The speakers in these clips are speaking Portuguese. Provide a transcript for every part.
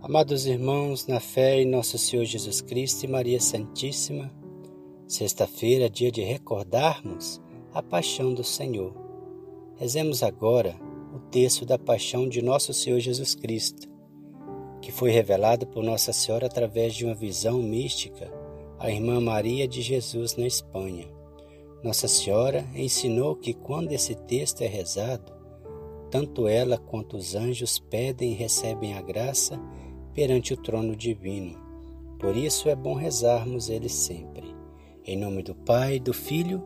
Amados irmãos, na fé em nosso Senhor Jesus Cristo e Maria Santíssima, sexta-feira é dia de recordarmos a paixão do Senhor. Rezemos agora o texto da paixão de nosso Senhor Jesus Cristo, que foi revelado por Nossa Senhora através de uma visão mística à irmã Maria de Jesus na Espanha. Nossa Senhora ensinou que quando esse texto é rezado, tanto ela quanto os anjos pedem e recebem a graça perante o trono divino. Por isso é bom rezarmos ele sempre. Em nome do Pai, do Filho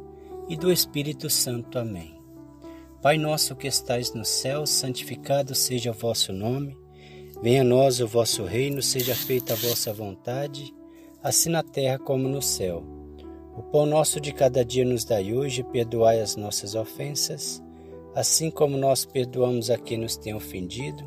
e do Espírito Santo. Amém. Pai nosso que estais no céu, santificado seja o vosso nome. Venha a nós o vosso reino, seja feita a vossa vontade, assim na terra como no céu. O pão nosso de cada dia nos dai hoje, perdoai as nossas ofensas, assim como nós perdoamos a quem nos tem ofendido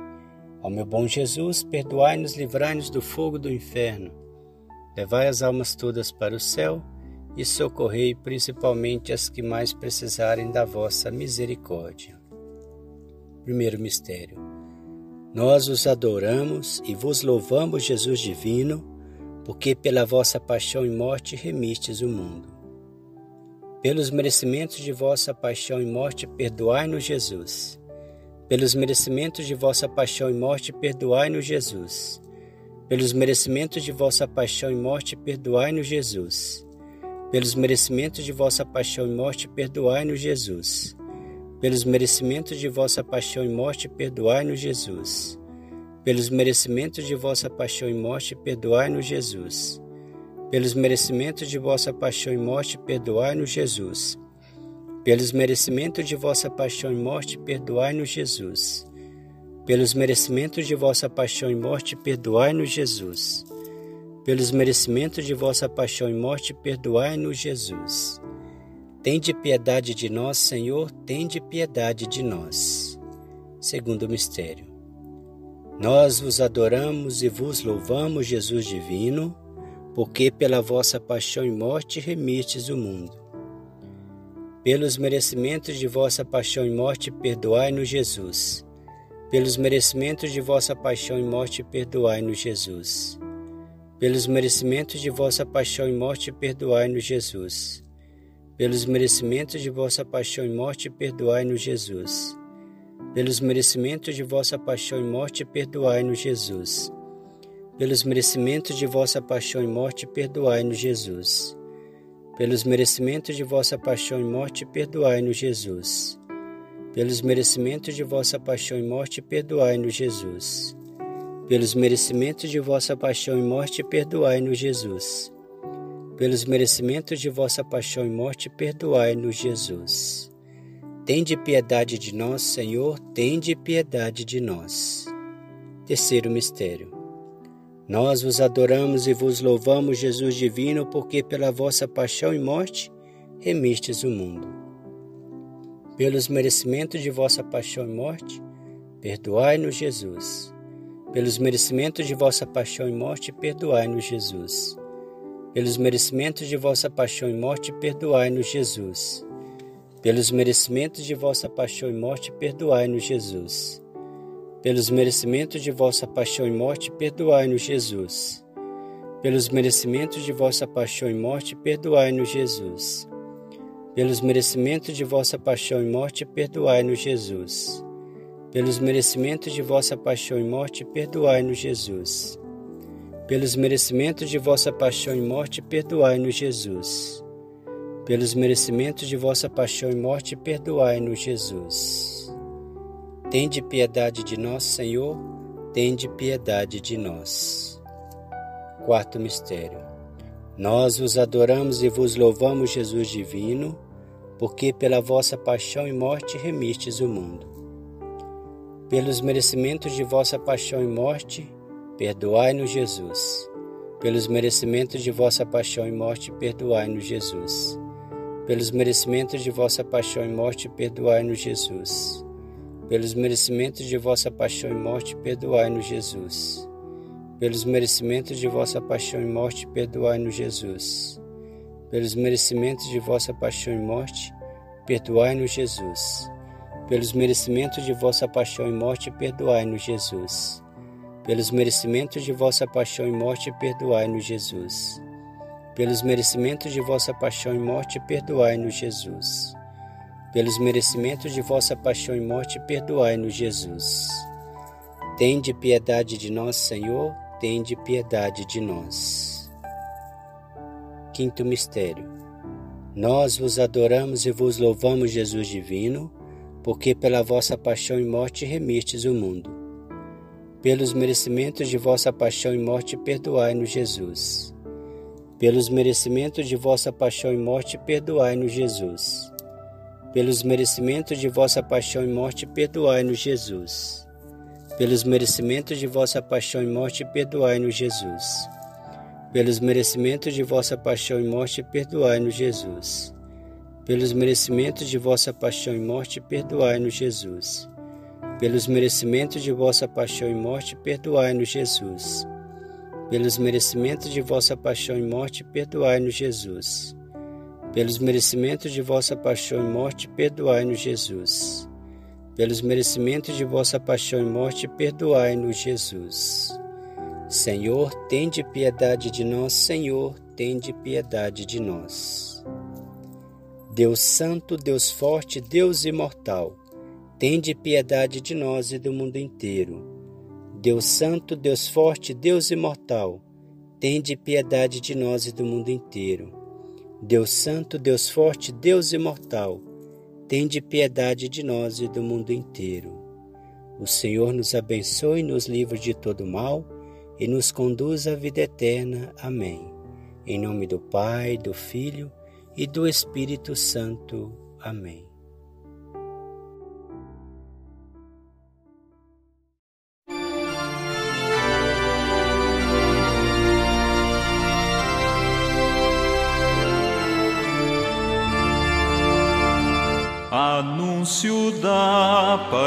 Ó meu bom Jesus, perdoai-nos, livrai-nos do fogo do inferno. Levai as almas todas para o céu e socorrei principalmente as que mais precisarem da vossa misericórdia. Primeiro mistério. Nós os adoramos e vos louvamos, Jesus divino, porque pela vossa paixão e morte remistes o mundo. Pelos merecimentos de vossa paixão e morte, perdoai-nos, Jesus pelos merecimentos de vossa paixão e morte, perdoai-nos, Jesus. Pelos merecimentos de vossa paixão e morte, perdoai-nos, Jesus. Pelos merecimentos de vossa paixão e morte, perdoai-nos, Jesus. Pelos merecimentos de vossa paixão e morte, perdoai-nos, Jesus. Pelos merecimentos de vossa paixão e morte, perdoai-nos, Jesus. Pelos merecimentos de vossa paixão e morte, perdoai-nos, Jesus pelos merecimentos de vossa paixão e morte, perdoai-nos, Jesus. Pelos merecimentos de vossa paixão e morte, perdoai-nos, Jesus. Pelos merecimentos de vossa paixão e morte, perdoai-nos, Jesus. Tende piedade de nós, Senhor, tende piedade de nós. Segundo mistério. Nós vos adoramos e vos louvamos, Jesus divino, porque pela vossa paixão e morte remistes o mundo. Pelos merecimentos de vossa paixão e morte, perdoai-nos, Jesus. Pelos merecimentos de vossa paixão e morte, perdoai-nos, Jesus. Pelos merecimentos de vossa paixão e morte, perdoai-nos, Jesus. Pelos merecimentos de vossa paixão e morte, perdoai-nos, Jesus. Pelos merecimentos de vossa paixão e morte, perdoai-nos, Jesus. Pelos merecimentos de vossa paixão e morte, perdoai-nos, Jesus pelos merecimentos de vossa paixão e morte, perdoai-nos, Jesus. Pelos merecimentos de vossa paixão e morte, perdoai-nos, Jesus. Pelos merecimentos de vossa paixão e morte, perdoai-nos, Jesus. Pelos merecimentos de vossa paixão e morte, perdoai-nos, Jesus. Tende piedade de nós, Senhor, tende piedade de nós. Terceiro mistério nós vos adoramos e vos louvamos, Jesus divino, porque pela vossa paixão e morte remistes o mundo. Pelos merecimentos de vossa paixão e morte, perdoai-nos, Jesus. Pelos merecimentos de vossa paixão e morte, perdoai-nos, Jesus. Pelos merecimentos de vossa paixão e morte, perdoai-nos, Jesus. Pelos merecimentos de vossa paixão e morte, perdoai-nos, Jesus pelos merecimentos de vossa paixão e morte, perdoai-nos, Jesus. Pelos merecimentos de vossa paixão e morte, perdoai-nos, Jesus. Pelos merecimentos de vossa paixão e morte, perdoai-nos, Jesus. Pelos merecimentos de vossa paixão e morte, perdoai-nos, Jesus. Pelos merecimentos de vossa paixão e morte, perdoai-nos, Jesus. Pelos merecimentos de vossa paixão e morte, perdoai-nos, Jesus. Tende piedade de nós, Senhor, tende piedade de nós. Quarto mistério. Nós vos adoramos e vos louvamos, Jesus divino, porque pela vossa paixão e morte remistes o mundo. Pelos merecimentos de vossa paixão e morte, perdoai-nos, Jesus. Pelos merecimentos de vossa paixão e morte, perdoai-nos, Jesus. Pelos merecimentos de vossa paixão e morte, perdoai-nos, Jesus. Pelos merecimentos de vossa paixão e morte, perdoai-nos, Jesus. Pelos merecimentos de vossa paixão e morte, perdoai-nos, Jesus. Pelos merecimentos de vossa paixão e morte, perdoai-nos, Jesus. Pelos merecimentos de vossa paixão e morte, perdoai-nos, Jesus. Pelos merecimentos de vossa paixão e morte, perdoai-nos, Jesus. Pelos merecimentos de vossa paixão e morte, perdoai-nos, Jesus. Pelos merecimentos de vossa paixão e morte, perdoai-nos, Jesus. Tende piedade de nós, Senhor, tende piedade de nós. Quinto mistério. Nós vos adoramos e vos louvamos, Jesus divino, porque pela vossa paixão e morte remistes o mundo. Pelos merecimentos de vossa paixão e morte, perdoai-nos, Jesus. Pelos merecimentos de vossa paixão e morte, perdoai-nos, Jesus. Pelos merecimentos de vossa paixão e morte, perdoai-nos, Jesus. Pelos merecimentos de vossa paixão e morte, perdoai-nos, Jesus. Pelos merecimentos de vossa paixão e morte, perdoai-nos, Jesus. Pelos merecimentos de vossa paixão e morte, perdoai-nos, Jesus pelos merecimentos de vossa paixão e morte, perdoai-nos, Jesus. Pelos merecimentos de vossa paixão e morte, perdoai-nos, Jesus. Pelos merecimentos de vossa paixão e morte, perdoai-nos, Jesus. Pelos merecimentos de vossa paixão e morte, perdoai-nos, Jesus. Senhor, tende piedade de nós, Senhor, tende piedade de nós. Deus Santo, Deus Forte, Deus Imortal, Tende piedade de nós e do mundo inteiro. Deus Santo, Deus Forte, Deus Imortal, tende piedade de nós e do mundo inteiro. Deus Santo, Deus Forte, Deus Imortal, tende piedade de nós e do mundo inteiro. O Senhor nos abençoe nos livre de todo mal e nos conduz à vida eterna. Amém. Em nome do Pai, do Filho e do Espírito Santo. Amém.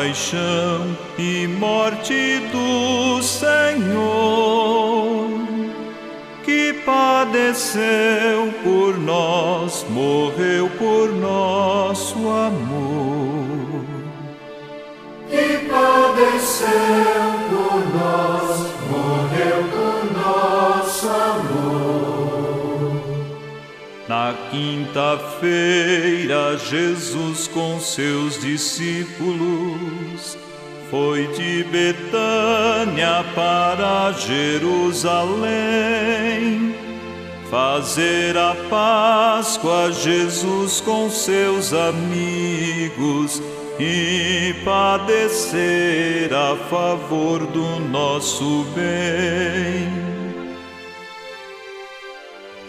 Paixão e morte do Senhor, que padeceu por nós, morreu por nosso amor. Que padeceu quinta-feira, Jesus com seus discípulos foi de Betânia para Jerusalém. Fazer a Páscoa, Jesus com seus amigos e padecer a favor do nosso bem.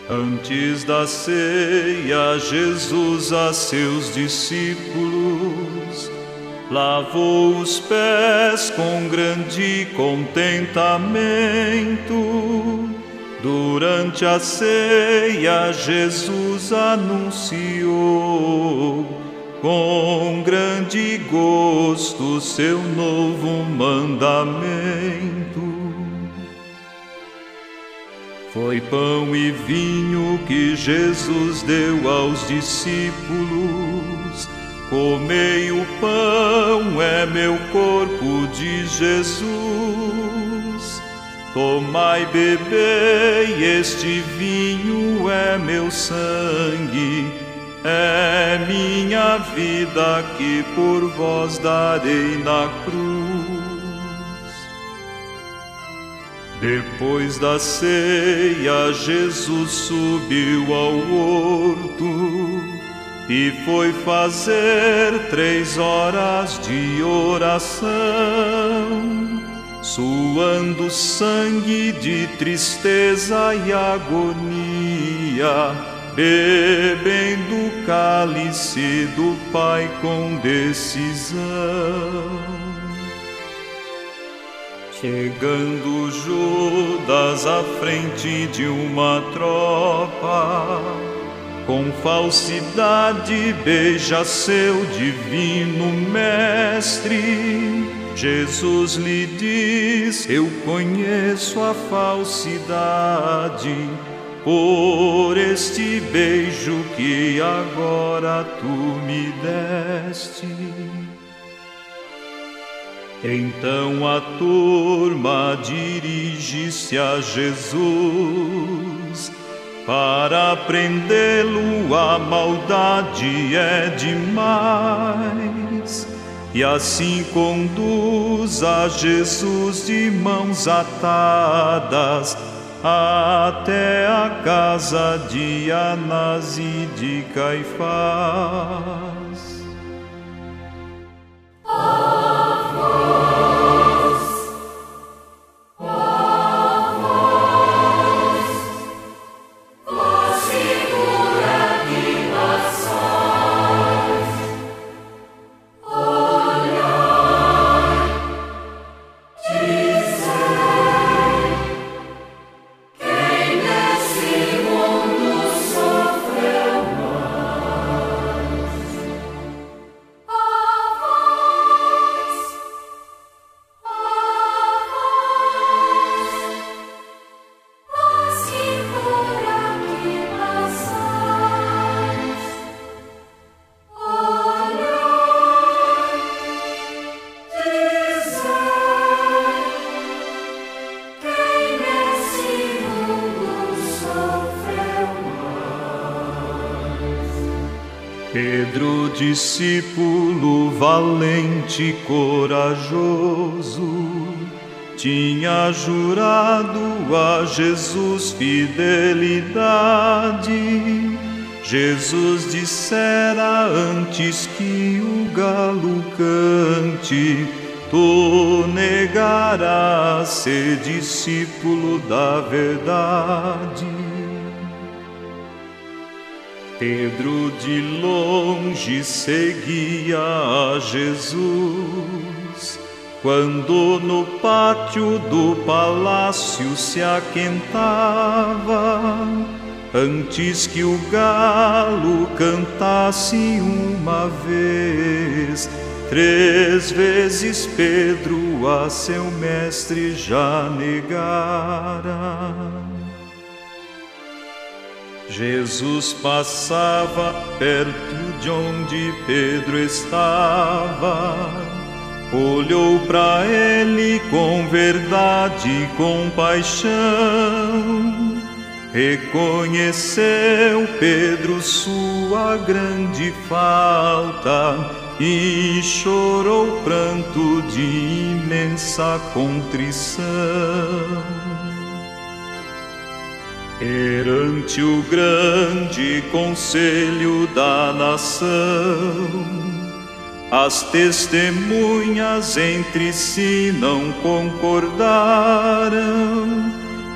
Antes da ceia, Jesus a seus discípulos lavou os pés com grande contentamento. Durante a ceia, Jesus anunciou com grande gosto seu novo mandamento. Foi pão e vinho que Jesus deu aos discípulos. Comei o pão, é meu corpo de Jesus. Tomai, bebei, este vinho é meu sangue, é minha vida que por vós darei na cruz. Depois da ceia, Jesus subiu ao horto e foi fazer três horas de oração, suando sangue de tristeza e agonia, bebendo o cálice do Pai com decisão Chegando Judas à frente de uma tropa, com falsidade beija seu divino mestre. Jesus lhe diz: Eu conheço a falsidade por este beijo que agora tu me deste. Então a turma dirige-se a Jesus. Para prendê-lo, a maldade é demais. E assim conduz a Jesus de mãos atadas até a casa de Anás e de Caifás. Pedro, discípulo valente corajoso, tinha jurado a Jesus fidelidade. Jesus dissera antes que o galo cante, tu negarás ser discípulo da verdade. Pedro de longe seguia a Jesus, quando no pátio do palácio se aquentava, antes que o galo cantasse uma vez, três vezes Pedro a seu mestre já negara. Jesus passava perto de onde Pedro estava, olhou para ele com verdade e compaixão, reconheceu Pedro sua grande falta e chorou pranto de imensa contrição. Perante o grande conselho da nação, as testemunhas entre si não concordaram.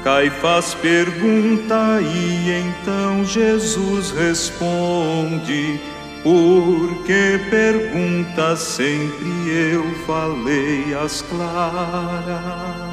Caifás pergunta e então Jesus responde: Por que pergunta sempre eu falei as claras?